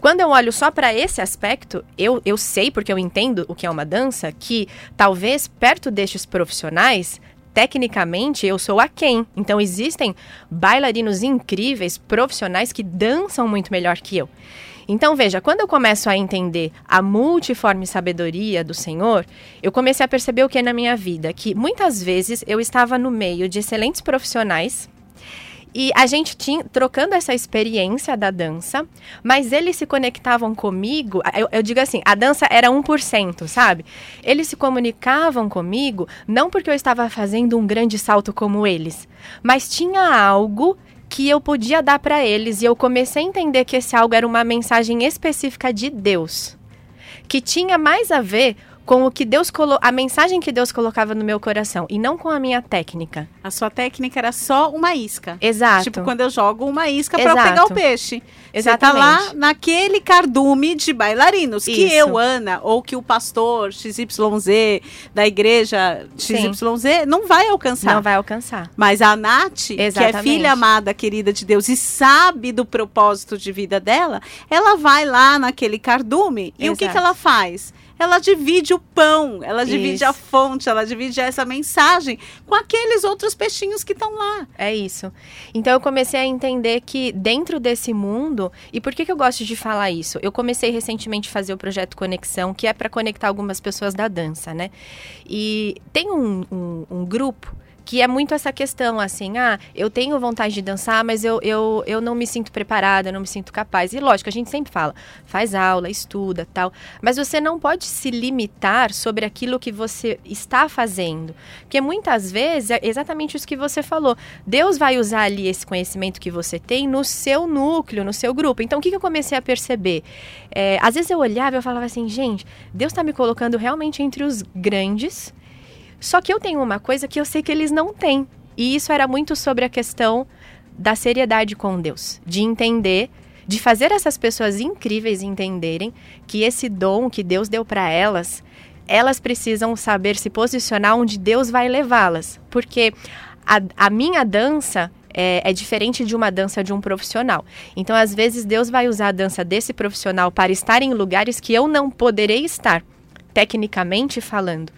quando eu olho só para esse aspecto, eu, eu sei, porque eu entendo o que é uma dança, que talvez perto destes profissionais, tecnicamente eu sou aquém. Então existem bailarinos incríveis, profissionais que dançam muito melhor que eu. Então veja, quando eu começo a entender a multiforme sabedoria do Senhor, eu comecei a perceber o que é na minha vida, que muitas vezes eu estava no meio de excelentes profissionais e a gente tinha trocando essa experiência da dança, mas eles se conectavam comigo. Eu, eu digo assim, a dança era 1%, sabe? Eles se comunicavam comigo não porque eu estava fazendo um grande salto como eles, mas tinha algo que eu podia dar para eles e eu comecei a entender que esse algo era uma mensagem específica de Deus, que tinha mais a ver com o que Deus colo a mensagem que Deus colocava no meu coração e não com a minha técnica. A sua técnica era só uma isca. Exato. Tipo, quando eu jogo uma isca para pegar o peixe. Você tá Exatamente. lá naquele cardume de bailarinos. Que Isso. eu, Ana, ou que o pastor XYZ da igreja XYZ não vai alcançar. Não vai alcançar. Mas a Nath, que é Exatamente. filha amada, querida de Deus, e sabe do propósito de vida dela, ela vai lá naquele cardume e o que, que ela faz? Ela divide o pão, ela divide Isso. a fonte, ela divide essa mensagem com aqueles outros peixinhos que estão lá. É isso. Então eu comecei a entender que dentro desse mundo, e por que, que eu gosto de falar isso? Eu comecei recentemente a fazer o projeto Conexão, que é para conectar algumas pessoas da dança, né? E tem um, um- um grupo que é muito essa questão, assim, ah, eu tenho vontade de dançar, mas eu, eu, eu não me sinto preparada, eu não me sinto capaz. E lógico, a gente sempre fala, faz aula, estuda, tal, mas você não pode se limitar sobre aquilo que você está fazendo. Porque muitas vezes é exatamente isso que você falou. Deus vai usar ali esse conhecimento que você tem no seu núcleo, no seu grupo. Então, o que, que eu comecei a perceber? É, às vezes eu olhava e eu falava assim, gente, Deus está me colocando realmente entre os grandes, só que eu tenho uma coisa que eu sei que eles não têm. E isso era muito sobre a questão da seriedade com Deus, de entender, de fazer essas pessoas incríveis entenderem que esse dom que Deus deu para elas, elas precisam saber se posicionar onde Deus vai levá-las. Porque a, a minha dança é, é diferente de uma dança de um profissional. Então, às vezes, Deus vai usar a dança desse profissional para estar em lugares que eu não poderei estar, tecnicamente falando.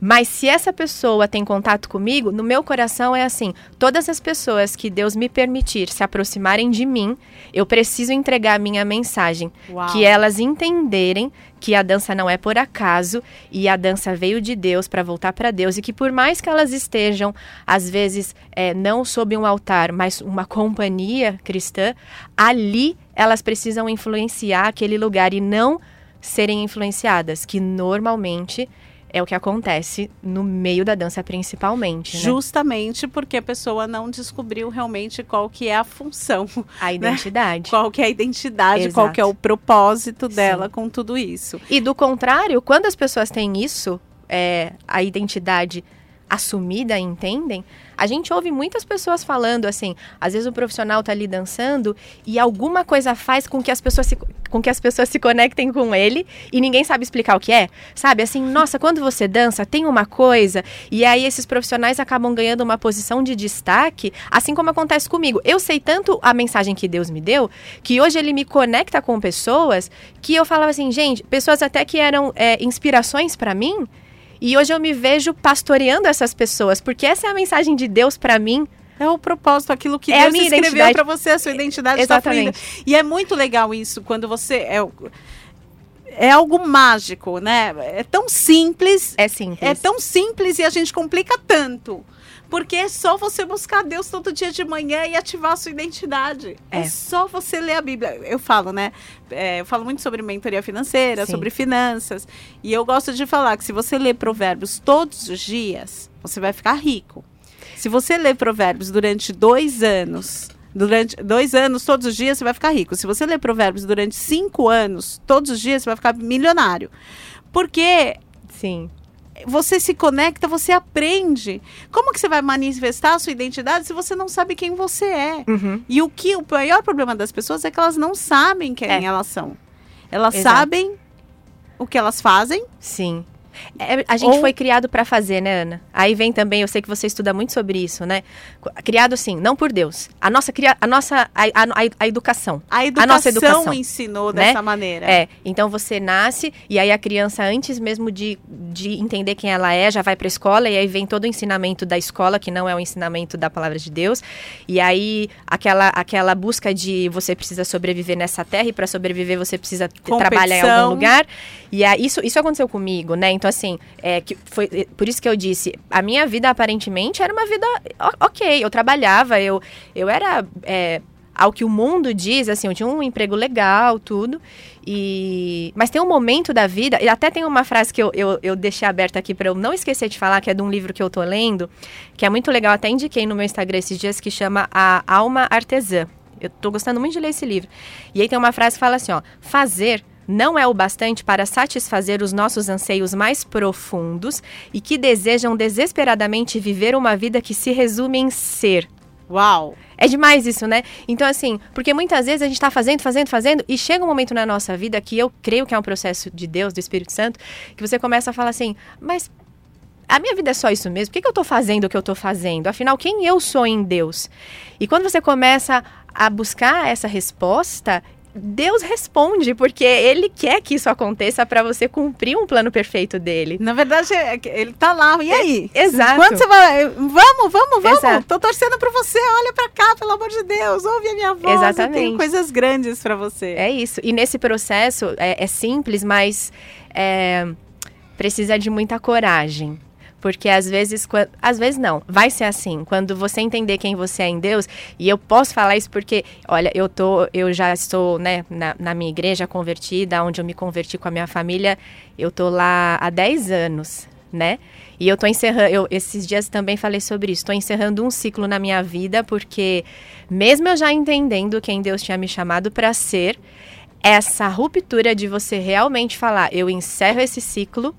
Mas se essa pessoa tem contato comigo, no meu coração é assim: todas as pessoas que Deus me permitir se aproximarem de mim, eu preciso entregar a minha mensagem. Uau. Que elas entenderem que a dança não é por acaso e a dança veio de Deus para voltar para Deus e que por mais que elas estejam às vezes é, não sob um altar, mas uma companhia cristã, ali elas precisam influenciar aquele lugar e não serem influenciadas, que normalmente é o que acontece no meio da dança principalmente, né? Justamente porque a pessoa não descobriu realmente qual que é a função, A identidade. qual que é a identidade, qual Exato. que é o propósito dela com tudo isso. E do contrário, quando as pessoas têm isso, é, a identidade assumida, entendem, a gente ouve muitas pessoas falando assim, às vezes o profissional tá ali dançando e alguma coisa faz com que as pessoas se, com que as pessoas se conectem com ele e ninguém sabe explicar o que é. Sabe, assim, nossa, quando você dança, tem uma coisa e aí esses profissionais acabam ganhando uma posição de destaque, assim como acontece comigo. Eu sei tanto a mensagem que Deus me deu, que hoje ele me conecta com pessoas que eu falava assim, gente, pessoas até que eram é, inspirações para mim, e hoje eu me vejo pastoreando essas pessoas, porque essa é a mensagem de Deus para mim. É o propósito, aquilo que É Deus escreveu para você, a sua identidade está fluindo. Exatamente. E é muito legal isso, quando você... É, é algo mágico, né? É tão simples. É simples. É tão simples e a gente complica tanto. Porque é só você buscar Deus todo dia de manhã e ativar a sua identidade. É, É. só você ler a Bíblia. Eu falo, né? É, eu falo muito sobre mentoria financeira, Sim. sobre finanças. E eu gosto de falar que se você ler provérbios todos os dias, você vai ficar rico. Se você ler provérbios durante dois anos, durante dois anos, todos os dias, você vai ficar rico. Se você ler provérbios durante cinco anos, todos os dias, você vai ficar milionário. Porque Sim. você se conecta, você aprende. Como que você vai manifestar a sua identidade se você não sabe quem você é? Uhum. E o que o maior problema das pessoas é que elas não sabem quem É. elas são. Elas Exato. sabem o que elas fazem. Sim. É, a gente Ou- foi criado para fazer, né, Ana? Aí vem também, eu sei que você estuda muito sobre isso, né? Criado sim, não por Deus. A nossa, a nossa a, a- a educação. A educação, nossa educação, ensinou né? dessa maneira. É, então você nasce e aí a criança, antes mesmo de, de entender quem ela é, já vai para a escola e aí vem todo o ensinamento da escola, que não é o ensinamento da palavra de Deus. E aí aquela, aquela busca de você precisa sobreviver nessa terra e para sobreviver você precisa t- trabalhar em Competição. algum lugar. E aí, isso, isso aconteceu comigo, né? Então, assim, é, que foi é, por isso que eu disse, a minha vida aparentemente era uma vida ok. Eu trabalhava, eu, eu era. é, ao que o mundo diz, assim, eu tinha um emprego legal, tudo. E... Mas tem um momento da vida, e até tem uma frase que eu, eu, eu deixei aberta aqui para eu não esquecer de falar, que é de um livro que eu tô lendo, que é muito legal, até indiquei no meu Instagram esses dias, que chama A Alma Artesã. Eu tô gostando muito de ler esse livro. E aí tem uma frase que fala assim, ó, fazer não é o bastante para satisfazer os nossos anseios mais profundos e que desejam desesperadamente viver uma vida que se resume em ser. Uau! É demais isso, né? Então, assim, porque muitas vezes a gente tá fazendo, fazendo, fazendo, e chega um momento na nossa vida que eu creio que é um processo de Deus, do Espírito Santo, que você começa a falar assim, mas a minha vida é só isso mesmo? Por que, que eu tô fazendo o que eu tô fazendo? Afinal, quem eu sou em Deus? E quando você começa a buscar essa resposta, Deus responde, porque Ele quer que isso aconteça para você cumprir um plano perfeito dele. Na verdade, é ele tá lá. E aí? Exato. Quando você vai. Vamos, vamos, vamos. Exato. Tô torcendo por você. Olha pra cá, pelo amor de Deus. Ouve a minha voz. Eu tenho Exatamente. coisas grandes pra você. É isso. E nesse processo é, é simples, mas é, precisa de muita coragem. Porque às vezes, quan- às vezes não, vai ser assim. Quando você entender quem você é em Deus, e eu posso falar isso porque, olha, eu tô, eu já estou, né, na, na minha igreja convertida, onde eu me converti com a minha família, eu tô lá há 10 anos, né? E eu tô encerrando, eu, esses dias também falei sobre isso, tô encerrando um ciclo na minha vida, porque mesmo eu já entendendo quem Deus tinha me chamado para ser, essa ruptura de você realmente falar, eu encerro esse ciclo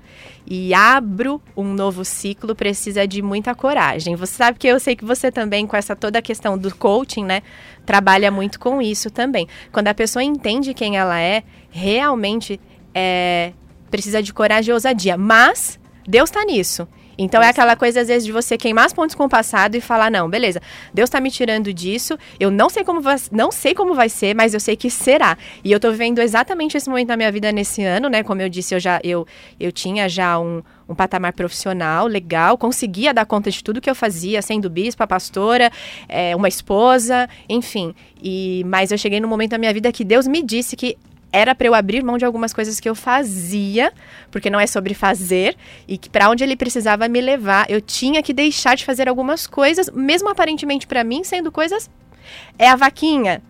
e abro um novo ciclo, precisa de muita coragem. Você sabe que eu sei que você também, com essa toda a questão do coaching, né, trabalha muito com isso também. Quando a pessoa entende quem ela é, realmente é, precisa de coragem e ousadia. Mas Deus está nisso. Então é aquela coisa, às vezes, de você queimar as pontes com o passado e falar, não, beleza, Deus está me tirando disso, eu não sei como vai, não sei como vai ser, mas eu sei que será. E eu tô vivendo exatamente esse momento na minha vida nesse ano, né? Como eu disse, eu já eu, eu tinha já um, um patamar profissional legal, conseguia dar conta de tudo que eu fazia, sendo bispa, pastora, é, uma esposa, enfim. E, mas eu cheguei num momento da minha vida que Deus me disse que era para eu abrir mão de algumas coisas que eu fazia, porque não é sobre fazer, e que para onde ele precisava me levar, eu tinha que deixar de fazer algumas coisas, mesmo aparentemente para mim sendo coisas é a vaquinha.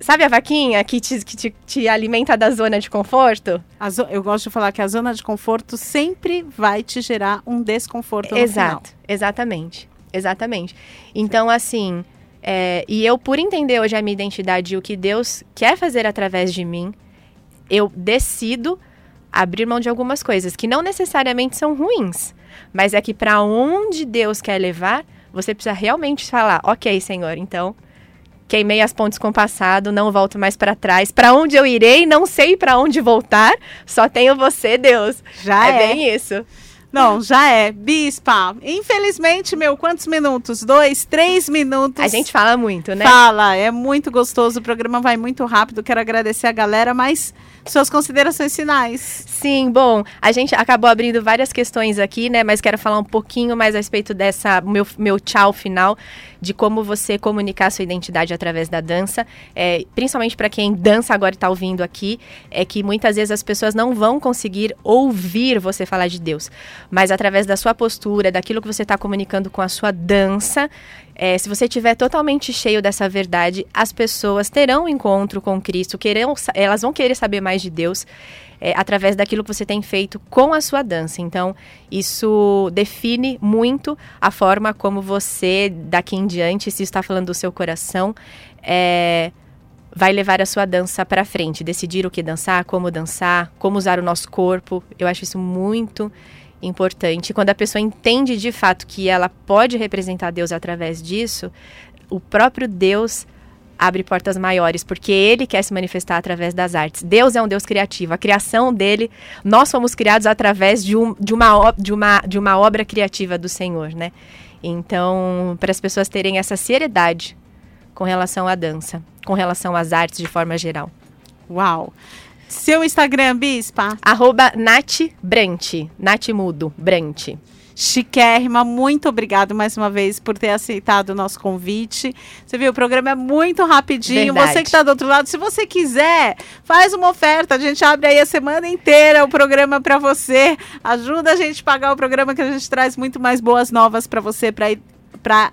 Sabe a vaquinha que te, que te, te alimenta da zona de conforto? Zo- Eu gosto de falar que a zona de conforto sempre vai te gerar um desconforto. Exato, exatamente, exatamente. Então, assim, é, e eu, por entender hoje a minha identidade e o que Deus quer fazer através de mim, eu decido abrir mão de algumas coisas que não necessariamente são ruins, mas é que para onde Deus quer levar, você precisa realmente falar, ok, Senhor, então queimei as pontes com o passado, não volto mais para trás. Para onde eu irei, não sei para onde voltar, só tenho você, Deus. Já é é. bem isso. Não, já é. Bispa, infelizmente, meu, quantos minutos? Dois, três minutos. A gente fala muito, né? Fala, é muito gostoso, o programa vai muito rápido. Quero agradecer a galera, mas suas considerações finais. Sim, bom, a gente acabou abrindo várias questões aqui, né? Mas quero falar um pouquinho mais a respeito dessa meu, meu tchau final, de como você comunicar sua identidade através da dança. É, principalmente para quem dança agora e está ouvindo aqui, é que muitas vezes as pessoas não vão conseguir ouvir você falar de Deus. Mas através da sua postura, daquilo que você está comunicando com a sua dança, é, se você estiver totalmente cheio dessa verdade, as pessoas terão um encontro com Cristo, querem, elas vão querer saber mais de Deus é, através daquilo que você tem feito com a sua dança. Então, isso define muito a forma como você, daqui em diante, se está falando do seu coração, é, vai levar a sua dança para frente, decidir o que dançar, como dançar, como usar o nosso corpo. Eu acho isso muito importante. Quando a pessoa entende de fato que ela pode representar Deus através disso, o próprio Deus abre portas maiores, porque ele quer se manifestar através das artes. Deus é um Deus criativo. A criação dele, nós fomos criados através de, um, de, uma, de, uma, de uma obra criativa do Senhor, né? Então, para as pessoas terem essa seriedade com relação à dança, com relação às artes de forma geral. Uau. Seu Instagram, Bispa? Arroba Nath Brant, Nath Mudo, Brant. Chiquérrima, muito obrigado mais uma vez por ter aceitado o nosso convite. Você viu, o programa é muito rapidinho. Verdade. Você que está do outro lado, se você quiser, faz uma oferta. A gente abre aí a semana inteira o programa para você. Ajuda a gente a pagar o programa que a gente traz muito mais boas novas para você, para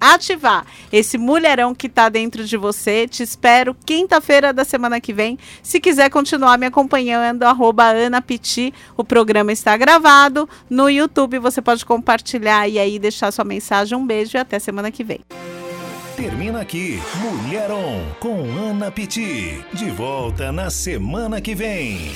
ativar esse mulherão que tá dentro de você. Te espero quinta-feira da semana que vem. Se quiser continuar me acompanhando, arroba Piti, o programa está gravado. No YouTube você pode compartilhar e aí deixar sua mensagem. Um beijo e até semana que vem. Termina aqui Mulher On com Ana Piti. De volta na semana que vem.